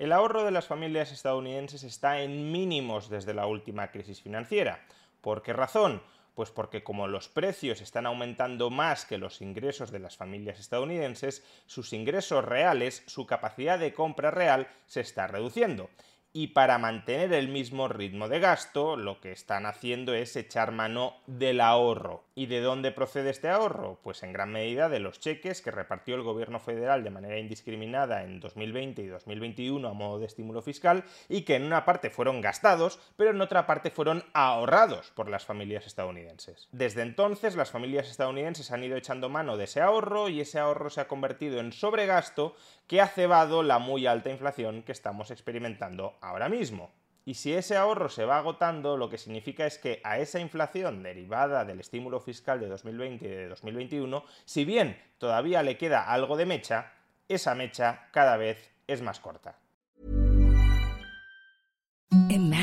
El ahorro de las familias estadounidenses está en mínimos desde la última crisis financiera. ¿Por qué razón? Pues porque como los precios están aumentando más que los ingresos de las familias estadounidenses, sus ingresos reales, su capacidad de compra real, se está reduciendo y para mantener el mismo ritmo de gasto, lo que están haciendo es echar mano del ahorro. ¿Y de dónde procede este ahorro? Pues en gran medida de los cheques que repartió el gobierno federal de manera indiscriminada en 2020 y 2021 a modo de estímulo fiscal y que en una parte fueron gastados, pero en otra parte fueron ahorrados por las familias estadounidenses. Desde entonces las familias estadounidenses han ido echando mano de ese ahorro y ese ahorro se ha convertido en sobregasto que ha cebado la muy alta inflación que estamos experimentando ahora mismo. Y si ese ahorro se va agotando, lo que significa es que a esa inflación derivada del estímulo fiscal de 2020 y de 2021, si bien todavía le queda algo de mecha, esa mecha cada vez es más corta.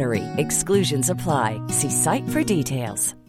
BUTTERY. Exclusions apply. See site for details.